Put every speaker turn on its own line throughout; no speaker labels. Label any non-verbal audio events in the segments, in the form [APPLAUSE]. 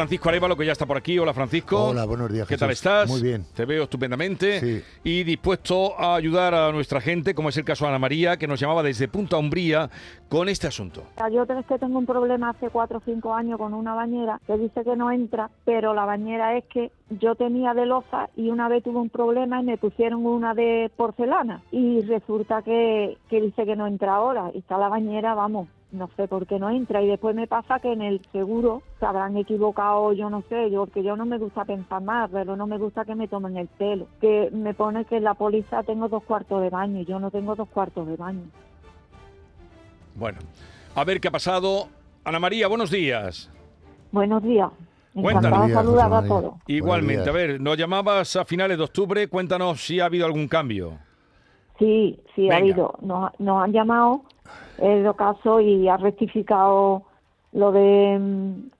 Francisco Arevalo, que ya está por aquí. Hola, Francisco.
Hola, buenos días.
¿Qué tal estás?
Muy bien.
Te veo estupendamente.
Sí.
Y dispuesto a ayudar a nuestra gente, como es el caso de Ana María, que nos llamaba desde Punta Umbría con este asunto.
Yo es que tengo un problema hace cuatro o cinco años con una bañera que dice que no entra, pero la bañera es que yo tenía de loza y una vez tuve un problema y me pusieron una de porcelana y resulta que, que dice que no entra ahora y está la bañera, vamos, no sé por qué no entra y después me pasa que en el seguro se habrán equivocado, yo no sé, yo porque yo no me gusta pensar más, pero no me gusta que me tomen el pelo, que me pone que en la póliza tengo dos cuartos de baño y yo no tengo dos cuartos de baño.
Bueno, a ver qué ha pasado. Ana María, buenos días.
Buenos días.
Cuéntanos.
Saludar a todos.
Igualmente, a ver, nos llamabas a finales de octubre. Cuéntanos si ha habido algún cambio.
Sí, sí,
Venga.
ha habido. Nos, nos han llamado el caso y ha rectificado lo de mm,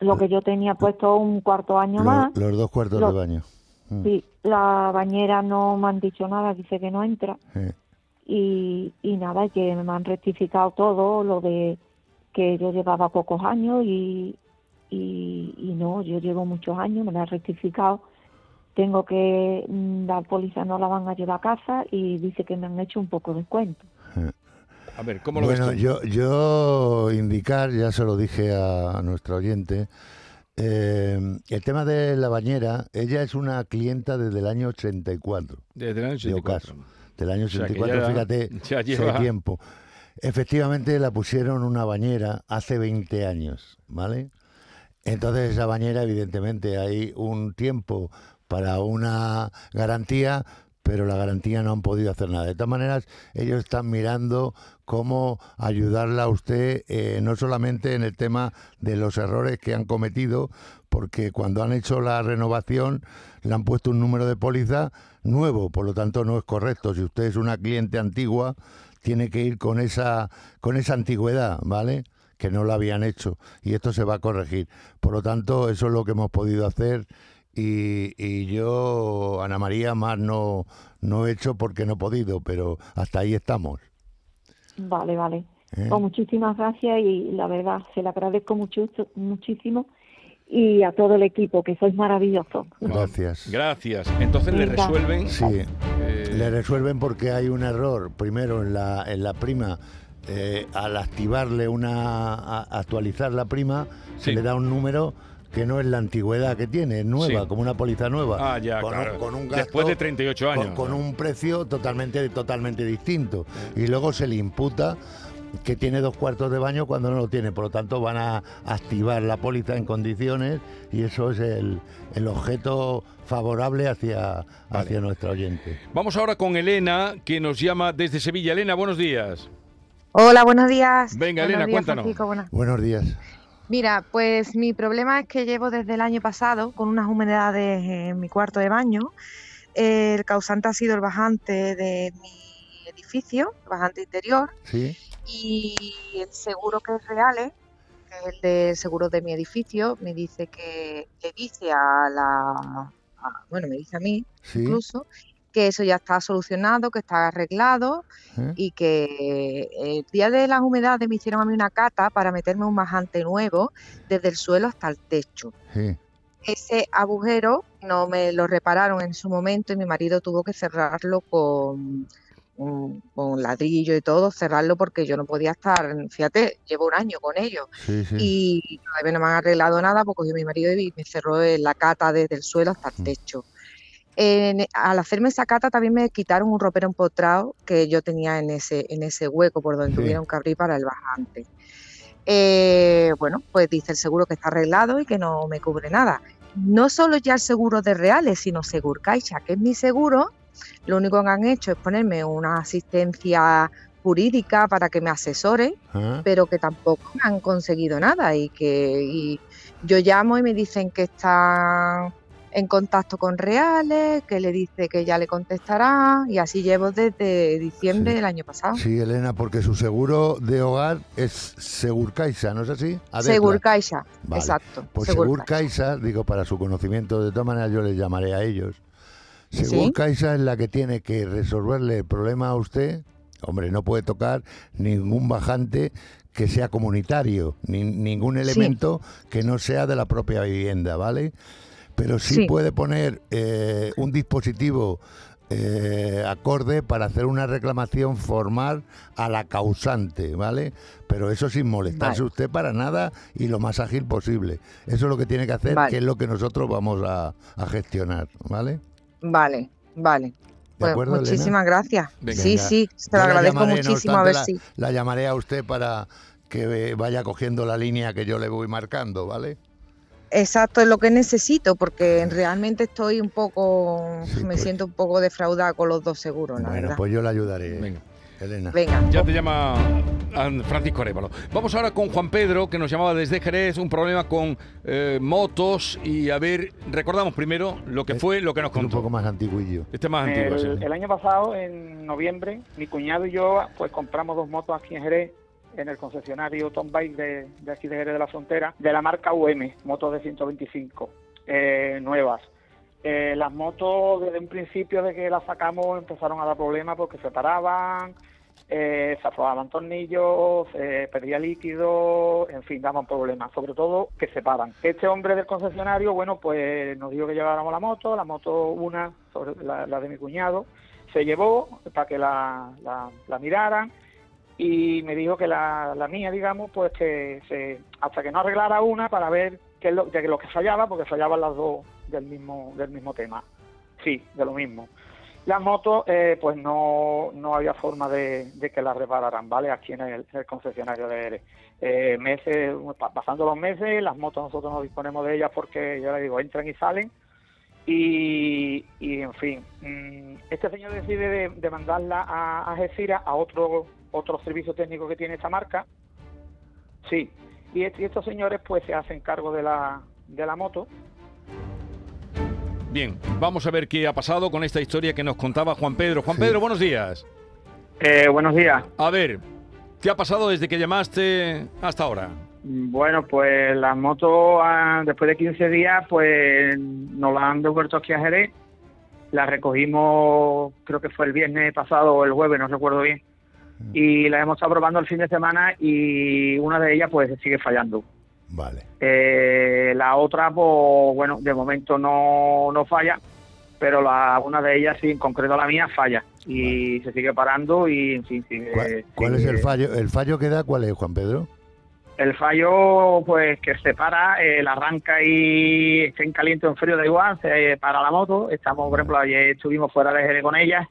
lo que yo tenía puesto un cuarto año
Los,
más.
los dos cuartos de baño. Mm.
Sí, la bañera no me han dicho nada, dice que no entra. Y, y nada, que me han rectificado todo lo de que yo llevaba pocos años y, y, y no, yo llevo muchos años, me lo han rectificado. Tengo que, mm, la póliza no la van a llevar a casa y dice que me han hecho un poco de descuento.
A ver, ¿cómo lo
Bueno,
ves tú?
yo, yo indicar, ya se lo dije a nuestro oyente, eh, el tema de la bañera, ella es una clienta desde el año 84,
Desde el año
de
84.
Ocaso. Del año
O sea,
84,
ya-
fíjate, [LAUGHS]
ya
hace
lleva-
tiempo. Efectivamente, la pusieron una bañera hace 20 años, ¿vale? Entonces esa bañera, evidentemente, hay un tiempo para una garantía, pero la garantía no han podido hacer nada. De todas maneras, ellos están mirando cómo ayudarla a usted, eh, no solamente en el tema de los errores que han cometido, porque cuando han hecho la renovación le han puesto un número de póliza nuevo, por lo tanto no es correcto. Si usted es una cliente antigua, tiene que ir con esa, con esa antigüedad, ¿vale? que no lo habían hecho y esto se va a corregir. Por lo tanto, eso es lo que hemos podido hacer y, y yo, Ana María, más no, no he hecho porque no he podido, pero hasta ahí estamos.
Vale, vale.
¿eh?
Pues muchísimas gracias y la verdad se le agradezco mucho, muchísimo y a todo el equipo que sois maravillosos.
Gracias.
Gracias. Entonces le resuelven.
Sí,
eh,
le resuelven porque hay un error, primero en la, en la prima, eh, al activarle una, a- actualizar la prima,
Sí.
se le da un número que no es la antigüedad que tiene, es nueva,
Sí.
como una póliza nueva.
Ah, ya,
con,
claro.
un, con un
Después
gasto-
de 38 años.
Con, con un precio totalmente, totalmente distinto. Y luego se le imputa que tiene dos cuartos de baño cuando no lo tiene. Por lo tanto, van a activar la póliza en condiciones y eso es el, el objeto favorable hacia, hacia nuestro oyente.
Vamos ahora con Elena, que nos llama desde Sevilla. Elena, buenos días.
Hola, buenos días.
Venga,
Buenos
Elena,
días,
cuéntanos.
Francisco,
Buenos días.
Mira, pues mi problema es que llevo desde el año pasado con unas humedades en mi cuarto de baño. El causante ha sido el bajante de mi edificio, el bajante interior,
¿Sí?
y el seguro que es Reales, que es el del seguro de mi edificio, me dice que le dice a la, a- bueno, me dice a mí
¿Sí?
incluso, que eso ya está solucionado, que está arreglado
¿Eh?
y que el día de las humedades me hicieron a mí una cata para meterme un bajante nuevo desde el suelo hasta el techo.
Sí.
Ese agujero no me lo repararon en su momento y mi marido tuvo que cerrarlo con, un- con ladrillo y todo, cerrarlo porque yo no podía estar, fíjate, llevo un año con ellos
Sí, sí.
y todavía no me han arreglado nada porque cogió mi marido y me cerró la cata desde el suelo hasta el techo. En- al hacerme esa cata también me quitaron un ropero empotrado que yo tenía en ese, en ese hueco por donde
Sí.
tuvieron que abrir para el bajante. Eh, bueno, pues dice el seguro que está arreglado y que no me cubre nada. No solo ya el seguro de reales, sino Segurcaixa, que es mi seguro, lo único que han hecho es ponerme una asistencia jurídica para que me asesore,
Ah,
pero que tampoco han conseguido nada y que y yo llamo y me dicen que están en contacto con Reales, que le dice que ya le contestará y así llevo desde diciembre
Sí.
del año pasado.
Sí, Elena, porque su seguro de hogar es Segurcaixa, ¿no es así?
Segurcaixa,
Vale.
exacto.
Pues
Segurcaixa.
Digo para su conocimiento, de todas maneras yo les llamaré a ellos.
Sí.
Segurcaixa es la que tiene que resolverle el problema a usted hombre, no puede tocar ningún bajante que sea comunitario, ni, ningún elemento que no sea de la propia vivienda, ¿vale? Pero sí,
Sí.
puede poner eh, un dispositivo eh, acorde para hacer una reclamación formal a la causante, ¿vale? Pero eso sin molestarse
Vale.
usted para nada y lo más ágil posible. Eso es lo que tiene que hacer,
Vale.
que es lo que nosotros vamos a, a gestionar, ¿vale?
Vale, vale.
¿De
Pues
acuerdo, Elena?
muchísimas gracias.
Venga.
sí, sí, se lo agradezco
llamaré, no
muchísimo. a ver si.
la, la llamaré a usted para que vaya cogiendo la línea que yo le voy marcando, ¿vale?
Exacto, es lo que necesito, porque realmente estoy un poco,
Sí,
me
pues.
siento un poco defraudada con los dos seguros, la
bueno,
verdad.
pues yo le ayudaré,
Venga.
Elena.
Venga,
Ya te llama Francisco Arévalo. Vamos ahora con Juan Pedro, que nos llamaba desde Jerez, un problema con eh, motos. Y a ver, recordamos primero lo que fue, lo que nos
Es un
contó.
poco más antiguillo.
Este es más antiguo. sí.
El año pasado, en noviembre, mi cuñado y yo pues compramos dos motos aquí en Jerez, en el concesionario Tom Bike de, aquí de Jerez de la Frontera, de la marca UM, motos de 125, eh, nuevas. Eh, las motos, desde un principio de que las sacamos, empezaron a dar problemas porque se paraban, eh, se aflojaban tornillos, perdía líquido, en fin, daban problemas, sobre todo que se paran. Este hombre del concesionario, bueno, pues nos dijo que lleváramos la moto, la moto una, la de mi cuñado, se llevó para que la, la, la miraran y me dijo que la, la mía, digamos, pues que se, hasta que no arreglara una para ver qué es lo, de lo que fallaba, porque fallaban las dos del mismo, del mismo tema. Sí, de lo mismo. Las motos, eh, pues no, no había forma de, de que las repararan, ¿vale? Aquí en el, concesionario de Eres. Eh, meses, pa- pasando los meses, las motos nosotros no disponemos de ellas porque, ya le digo, entran y salen. Y, y, en fin, mm, este señor decide de, mandarla a, a Algeciras, a otro, otro servicio técnico que tiene esta marca. Sí, y, est- y estos señores pues se hacen cargo de la, de la moto.
Bien, vamos a ver qué ha pasado con esta historia que nos contaba Juan Pedro. Juan
Sí.
Pedro, buenos días.
Eh, buenos días.
A ver, ¿qué ha pasado desde que llamaste hasta ahora?
Bueno, pues la moto ah, después de 15 días pues nos la han devuelto aquí a Jerez. La recogimos, creo que fue el viernes pasado o el jueves, no recuerdo bien. Y la hemos estado probando el fin de semana y una de ellas pues sigue fallando.
Vale.
Eh, la otra, pues bueno, de momento no, no falla, pero la, una de ellas sí, en concreto la mía, falla. Y se sigue parando y en fin, sigue-
¿Cuál, cuál es el fallo? ¿El fallo que da cuál es, Juan Pedro?
El fallo, pues que se para, eh, la arranca y esté en caliente o en frío, da igual, se para la moto. Estamos, por ejemplo, ayer estuvimos fuera de Jerez con ella,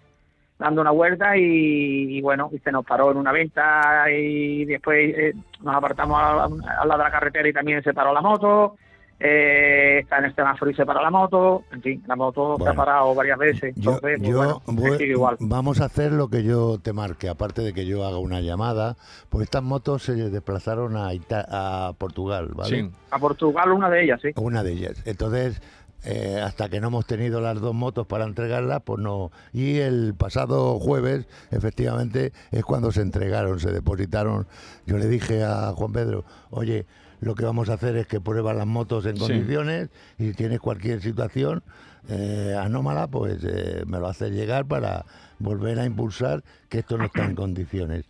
dando una vuelta y, y bueno, y se nos paró en una venta y después eh, nos apartamos a- al lado de la carretera y también se paró la moto. Eh, está en el semáforo y se paró la moto. En fin, la moto se
Bueno.
ha parado varias veces.
Yo,
Entonces, pues,
yo
bueno,
voy-
sigue igual.
vamos a hacer lo que yo te marque, aparte de que yo haga una llamada, pues estas motos se desplazaron a, Ita- a Portugal, ¿vale?
Sí.
A Portugal, una de ellas, sí.
Una de ellas. Entonces, eh, hasta que no hemos tenido las dos motos para entregarlas, pues no. Y el pasado jueves, efectivamente, es cuando se entregaron, se depositaron. Yo le dije a Juan Pedro, oye, lo que vamos a hacer es que pruebas las motos en
Sí.
condiciones y si tienes cualquier situación eh, anómala, pues eh, me lo haces llegar para volver a impulsar que esto no está en condiciones.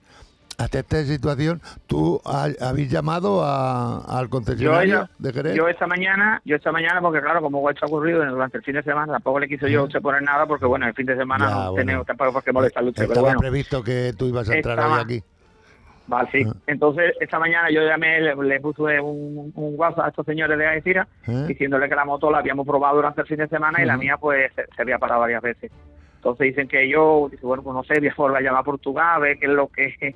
Hasta esta situación, ¿tú ha- habéis llamado a- al concesionario
Yo-
de Jerez?
Yo esta mañana, yo esta mañana, porque claro, como esto ha ocurrido durante el fin de semana, tampoco le quise yo usted poner nada, porque bueno, el fin de semana
Ya,
no
bueno.
tenemos tampoco por qué molestarle a usted, pero
Estaba
bueno,
previsto que tú ibas a entrar
Estaba-
hoy aquí.
vale, sí.
Ah.
Entonces, esta mañana yo llamé, le, le puse un, un WhatsApp a estos señores de Algeciras,
¿eh?
diciéndole que la moto la habíamos probado durante el fin de semana y la mía pues se, se había parado varias veces. Entonces dicen que yo, dice, bueno, pues no sé, voy a volver a llamar a Portugal, a ver qué es lo que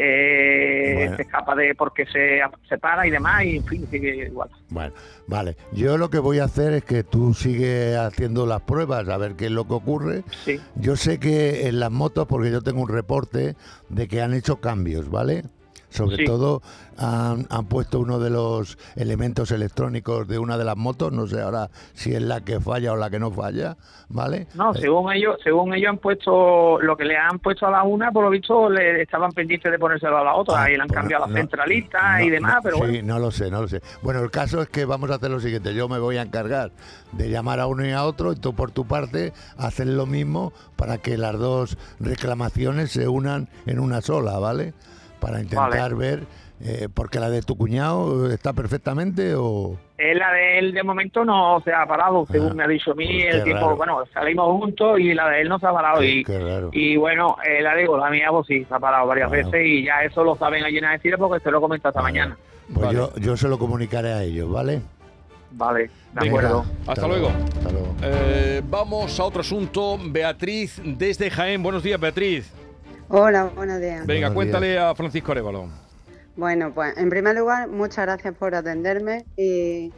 eh,
Bueno.
se escapa de porque se, se para y demás, y en fin, sigue igual.
Bueno, vale. Yo lo que voy a hacer es que tú sigues haciendo las pruebas, a ver qué es lo que ocurre.
Sí,
Yo sé que en las motos, porque yo tengo un reporte de que han hecho cambios, ¿vale? Sobre
Sí.
todo han, han puesto uno de los elementos electrónicos de una de las motos, no sé ahora si es la que falla o la que no falla, ¿vale?
No,
Eh,
según ellos, según ellos han puesto lo que le han puesto a la una, por lo visto le estaban pendientes de ponérselo a la otra
Ah,
y le han cambiado
no-
las centralitas y demás,
no,
pero
sí,
bueno.
no lo sé, no lo sé. Bueno, el caso es que vamos a hacer lo siguiente. Yo me voy a encargar de llamar a uno y a otro y tú por tu parte hacer lo mismo para que las dos reclamaciones se unan en una sola, ¿vale? Para intentar ver, eh, porque la de tu cuñado está perfectamente o...
Es la de él de momento no se ha parado, según
Ah,
me ha dicho a mí,
pues
el tiempo,
raro.
bueno, salimos juntos y la de él no se ha parado. Y,
qué raro.
y bueno, eh, la digo, la mía pues sí, se ha parado varias
Bueno.
veces y ya eso lo saben allí en Algeciras porque se lo he comentado esta
Vale.
mañana.
Pues
Vale.
yo, yo se lo comunicaré a ellos, ¿vale?
Vale, de
Venga.
acuerdo.
Hasta luego.
Hasta luego.
Eh, vamos a otro asunto. Beatriz, desde Jaén. Buenos días, Beatriz.
Hola, buenos días.
Venga,
Buenos
cuéntale a Francisco Arevalo.
Bueno, pues en primer lugar, muchas gracias por atenderme y,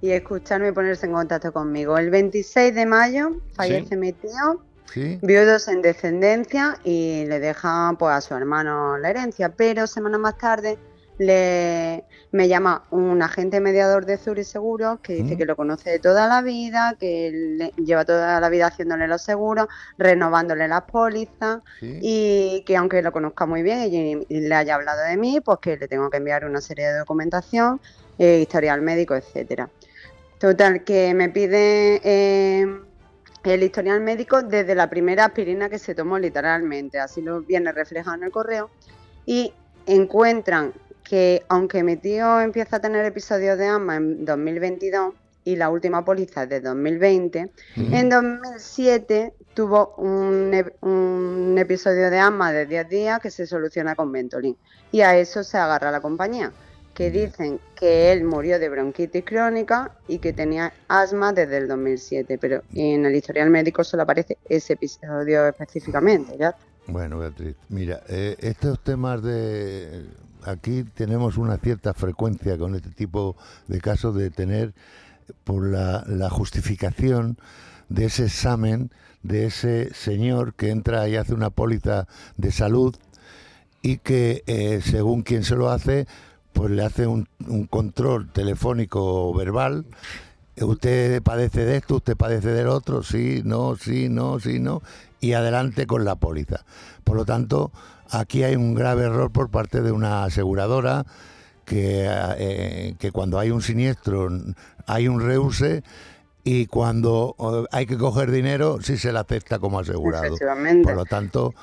y escucharme y ponerse en contacto conmigo. El 26 de mayo fallece
Sí.
mi tío,
¿Sí?
viudos en descendencia y le deja pues a su hermano la herencia, pero semanas más tarde le, me llama un agente mediador de Zurich Seguros que dice
Mm.
que lo conoce de toda la vida, que le- lleva toda la vida haciéndole los seguros, renovándole las pólizas
¿Sí?
y que aunque lo conozca muy bien y, y le haya hablado de mí, pues que le tengo que enviar una serie de documentación, eh, historial médico, etcétera. Total, que me pide eh, el historial médico desde la primera aspirina que se tomó literalmente, así lo viene reflejado en el correo, y encuentran que aunque mi tío empieza a tener episodios de asma en 2022 y la última póliza es de 2020, en 2007 tuvo un, ep- un episodio de asma de 10 días que se soluciona con Ventolin. Y a eso se agarra la compañía, que dicen que él murió de bronquitis crónica y que tenía asma desde el 2007, pero en el historial médico solo aparece ese episodio específicamente. ¿ya?
Bueno, Beatriz, mira, eh, estos temas de... Aquí tenemos una cierta frecuencia con este tipo de casos de tener por la, la justificación de ese examen de ese señor que entra y hace una póliza de salud y que eh, según quien se lo hace, pues le hace un, un control telefónico o verbal. Usted padece de esto, usted padece del otro, sí, no, sí, no, sí, no, y adelante con la póliza. Por lo tanto, aquí hay un grave error por parte de una aseguradora que, eh, que cuando hay un siniestro hay un reuse y cuando eh, hay que coger dinero sí se le acepta como asegurado. Por lo tanto,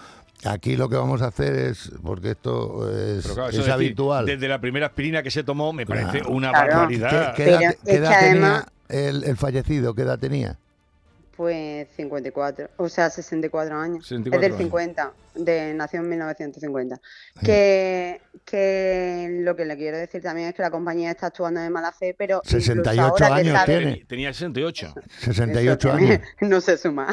aquí lo que vamos a hacer es, porque esto es,
Pero claro,
es
eso decir,
habitual.
desde la primera aspirina que se tomó, me parece
Claro.
una
Claro.
barbaridad.
¿Qué, qué edad, qué tenía el, el fallecido? ¿Qué edad tenía?
Pues 54, o sea, 64 años.
64
es del
años.
50, de, nació en 1950. Que, que lo que le quiero decir también es que la compañía está actuando de mala fe, pero incluso
68
ahora que
años
sabe-
tiene.
Tenía 68.
68
Eso
años.
que [LAUGHS] No se suma.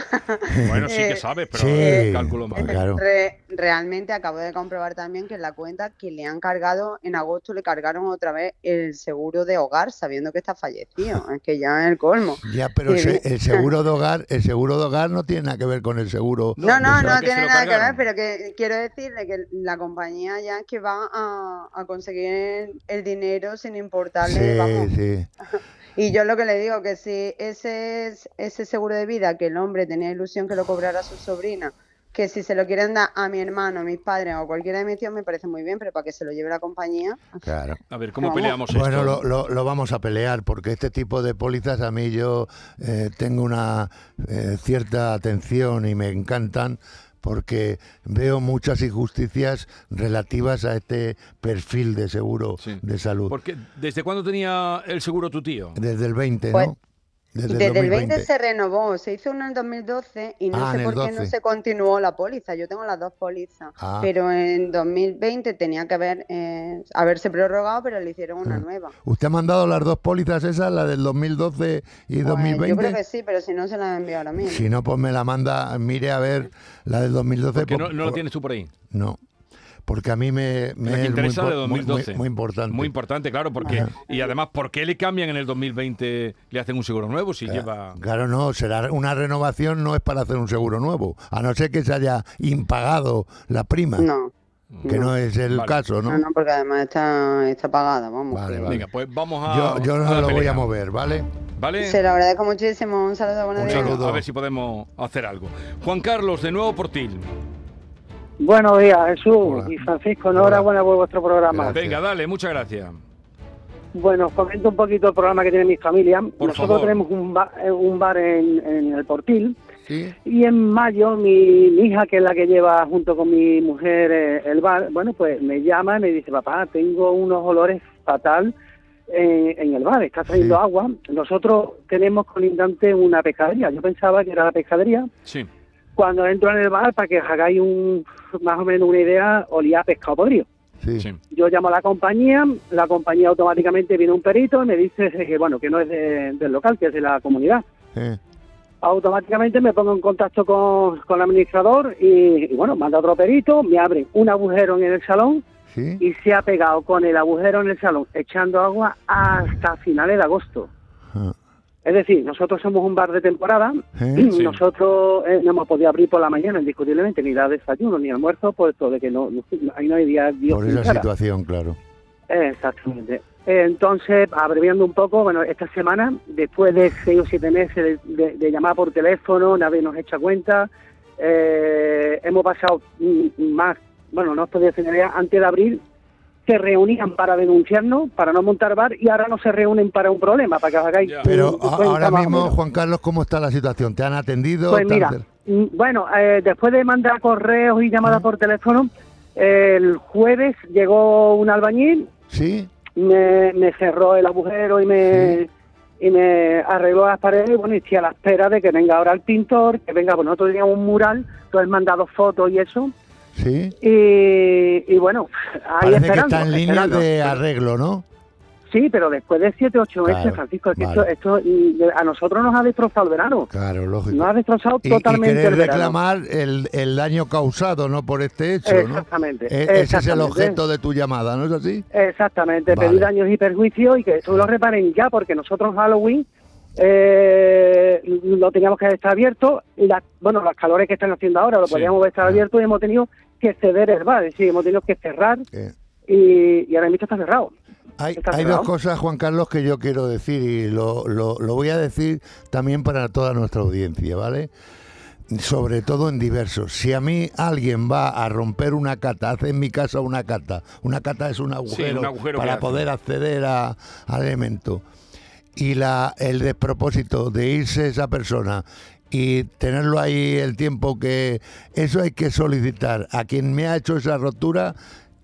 Bueno, sí que
Eh,
sabes, pero
sí.
eh, cálculo mal.
Claro.
Re- realmente acabo de comprobar también que en la cuenta que le han cargado, en agosto le cargaron otra vez el seguro de hogar, sabiendo que está fallecido. [LAUGHS] Es que ya es el colmo.
Ya, pero
Sí.
se- el seguro de hogar, el seguro de hogar no tiene nada que ver con el seguro.
No,
No, no, tiene nada que ver, pero que quiero decirle que la compañía ya es que va a, a conseguir el dinero sin importarle, vamos.
Sí, sí. [LAUGHS]
Y yo lo que le digo que si ese es- ese seguro de vida que el hombre tenía ilusión que lo cobrara su sobrina, que si se lo quieren dar a mi hermano, a mis padres o a cualquiera de mis tíos me parece muy bien, pero para que se lo lleve la compañía,
Claro.
A ver, ¿cómo
Vamos.
peleamos
Bueno,
esto?
lo, lo- lo vamos a pelear porque este tipo de pólizas a mí yo eh, tengo una eh, cierta atención y me encantan porque veo muchas injusticias relativas a este perfil de seguro
Sí.
de salud.
Porque, ¿Desde cuándo tenía el seguro tu tío?
Desde el 20,
Pues,
¿no? Desde,
desde,
el
el 20
2020.
se renovó, se hizo uno en 2012 y no
Ah,
sé por qué no
12.
se continuó la póliza. Yo tengo las dos pólizas,
Ah.
pero en 2020 tenía que haber eh, haberse prorrogado, pero le hicieron una
Ah.
nueva.
¿Usted ha mandado las dos pólizas esas, la del 2012 y
Pues,
2020?
yo creo que sí, pero si no se la envío ahora mismo.
Si no, pues me la manda, mire a ver la del 2012.
Porque no,
por-
no la
por-
tienes tú por ahí.
No, porque a mí me, me es muy,
interesa
impor-
de
muy-
2012.
muy- muy importante.
Muy importante, claro, porque
Ajá.
y además, ¿por qué le cambian en el 2020? Le hacen un seguro nuevo si
Claro,
lleva.
Claro, no, será una renovación, no es para hacer un seguro nuevo, a no ser que se haya impagado la prima.
No,
que no es el
Vale.
caso, ¿no?
No, no, porque además está, está pagada, vamos.
Vale, vale.
Venga, pues vamos a.
Yo, no lo voy a mover, ¿vale?
¿Vale?
Se lo agradezco muchísimo. Un saludo, buenos
Un
días.
Saludo.
A ver si podemos hacer algo. Juan Carlos, de nuevo por ti.
Buenos días, Jesús
Hola.
y Francisco. Enhorabuena por vuestro programa.
Gracias.
Venga, dale, muchas gracias.
Bueno, os comento un poquito el programa que tiene mi familia. Nosotros
favor.
tenemos un, ba- eh, un bar en, en el Portil
Sí.
y en mayo mi, mi hija, que es la que lleva junto con mi mujer eh, el bar, bueno, pues me llama y me dice, papá, tengo unos olores fatal eh, en el bar, está saliendo
Sí.
agua. Nosotros tenemos colindante una pescadería. Yo pensaba que era la pescadería.
Sí.
Cuando entro en el bar, para que os hagáis un, más o menos una idea, olía a pescado podrido.
Sí.
Sí.
Yo llamo a la compañía, la compañía automáticamente viene un perito y me dice que bueno que no es de- del local, que es de la comunidad.
Eh,
Automáticamente me pongo en contacto con, con el administrador y, y, bueno, manda otro perito, me abre un agujero en el salón
sí.
y se ha pegado con el agujero en el salón echando agua hasta finales de agosto.
Ah,
Es decir, nosotros somos un bar de temporada,
eh, [CLEARS THROAT]
Sí.
nosotros eh, no hemos podido abrir por la mañana indiscutiblemente, ni dar desayuno ni almuerzo, puesto de que no, no- ahí no hay día Dios
Por esa
cara.
situación, claro.
Exactamente. Entonces, abreviando un poco, bueno, esta semana, después de seis o siete meses de, de- de llamar por teléfono, nadie nos echa cuenta, eh, hemos pasado mm, más, bueno, no os podía idea, antes de abril se reunían para denunciarnos, para no montar bar, y ahora no se reúnen para un problema, para que os hagáis.
Pero
un-
ahora mismo. Juan Carlos, ¿cómo está la situación? ¿Te han atendido?
Pues
¿Te han
mira, mm, bueno, eh, después de mandar correos y llamadas por teléfono, el jueves llegó un albañil,
Sí.
me, me cerró el agujero y me y me arregló las paredes y bueno, y estoy a la espera de que venga ahora el pintor, que venga, pues nosotros teníamos un mural, entonces me han dado fotos y eso,
Sí.
y, y bueno, ahí
Parece que está en línea de arreglo, ¿no?
Sí, pero después de siete, ocho meses,
Claro,
Francisco, es que
vale.
esto, esto a nosotros nos ha destrozado el verano,
Claro, lógico.
nos ha destrozado
Y, y
totalmente
querer
el verano.
reclamar el, el daño causado, ¿no? Por este hecho, ¿no?
Exactamente,
E- Ese es el
exactamente.
objeto de tu llamada, ¿no es así?
Exactamente,
Vale.
pedir daños y perjuicios y que esto lo reparen ya, porque nosotros Halloween eh, lo teníamos que estar abierto. Y las, bueno, los calores que están haciendo ahora lo
Sí.
podíamos estar abierto y hemos tenido que ceder el bar, es decir, hemos tenido que cerrar
Eh,
y, y ahora mismo está cerrado.
Hay,
Está
hay
cerrado.
dos cosas, Juan Carlos, que yo quiero decir y lo, lo, lo voy a decir también para toda nuestra audiencia, ¿vale? Sobre todo en diversos. Si a mí alguien va a romper una cata, hace en mi casa una cata, una cata es un agujero,
un agujero que
para
hace.
poder acceder a- al elemento, y la, el despropósito de irse esa persona y tenerlo ahí el tiempo que... Eso hay que solicitar a quien me ha hecho esa rotura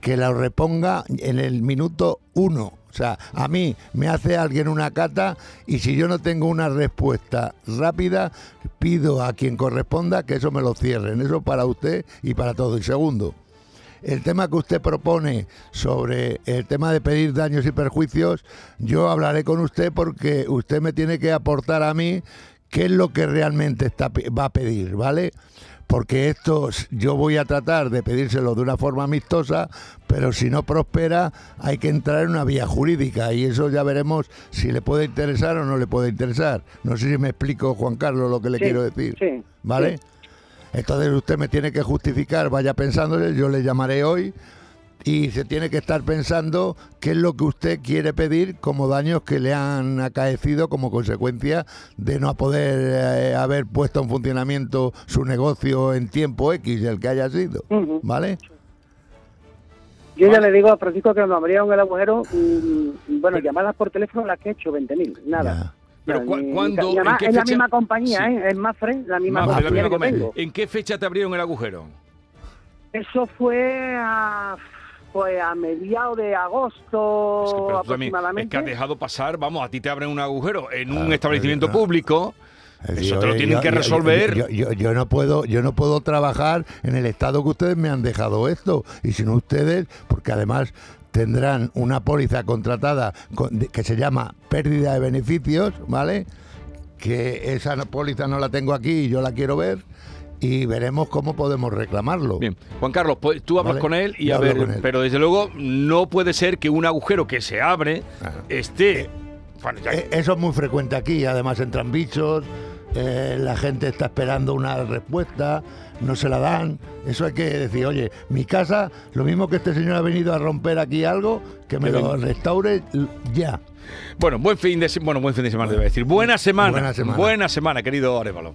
que la reponga en el minuto uno. O sea, a mí me hace alguien una cata y si yo no tengo una respuesta rápida, pido a quien corresponda que eso me lo cierren. Eso para usted y para todo. Y segundo, el tema que usted propone sobre el tema de pedir daños y perjuicios, yo hablaré con usted porque usted me tiene que aportar a mí qué es lo que realmente está, va a pedir, ¿vale? Porque esto yo voy a tratar de pedírselo de una forma amistosa, pero si no prospera hay que entrar en una vía jurídica y eso ya veremos si le puede interesar o no le puede interesar. No sé si me explico, Juan Carlos, lo que le
Sí,
quiero decir.
sí,
¿Vale?
sí.
Entonces usted me tiene que justificar, vaya pensándole, yo le llamaré hoy y se tiene que estar pensando qué es lo que usted quiere pedir como daños que le han acaecido como consecuencia de no poder eh, haber puesto en funcionamiento su negocio en tiempo X, el que haya sido. ¿Vale?
Yo ya le digo a Francisco que nos abrieron el agujero, mm, bueno, llamadas por teléfono las que he hecho, 20.000, nada.
Ya.
Pero
Ya,
cu-
ni-
¿cuándo,
y además
en qué
es la
fecha?
misma compañía,
Sí.
¿eh? es Mafre, la misma
la
compañía
misma
que
compañía.
tengo.
¿En qué fecha te abrieron el agujero?
Eso fue a, pues a mediados de
Es que,
agosto
pero tú también- es
aproximadamente.
que has dejado pasar, vamos, a ti te abren un agujero en un establecimiento
claro.
público.
Decir,
Eso te lo
oye,
tienen
yo-
que resolver.
Yo, yo- yo no puedo, yo no puedo trabajar en el estado que ustedes me han dejado esto. Y si no ustedes, porque además tendrán una póliza contratada con- que se llama pérdida de beneficios, ¿vale? Que esa póliza no la tengo aquí y yo la quiero ver. Y veremos cómo podemos reclamarlo.
Bien, Juan Carlos, pues tú hablas
Vale,
con él y
yo
a ver,
con él.
pero desde luego no puede ser que un agujero que se abre esté. Bueno, ya-
Eh, Eso es muy frecuente aquí, además entran bichos. eh, la gente está esperando una respuesta, no se la dan. Eso hay que decir, oye, mi casa, lo mismo que este señor ha venido a romper aquí algo, que me lo restaure ya.
Bueno, buen fin de semana. Bueno, buen fin de semana, debe decir. Buena semana.
Buena semana.
Buena semana, querido Arevalo.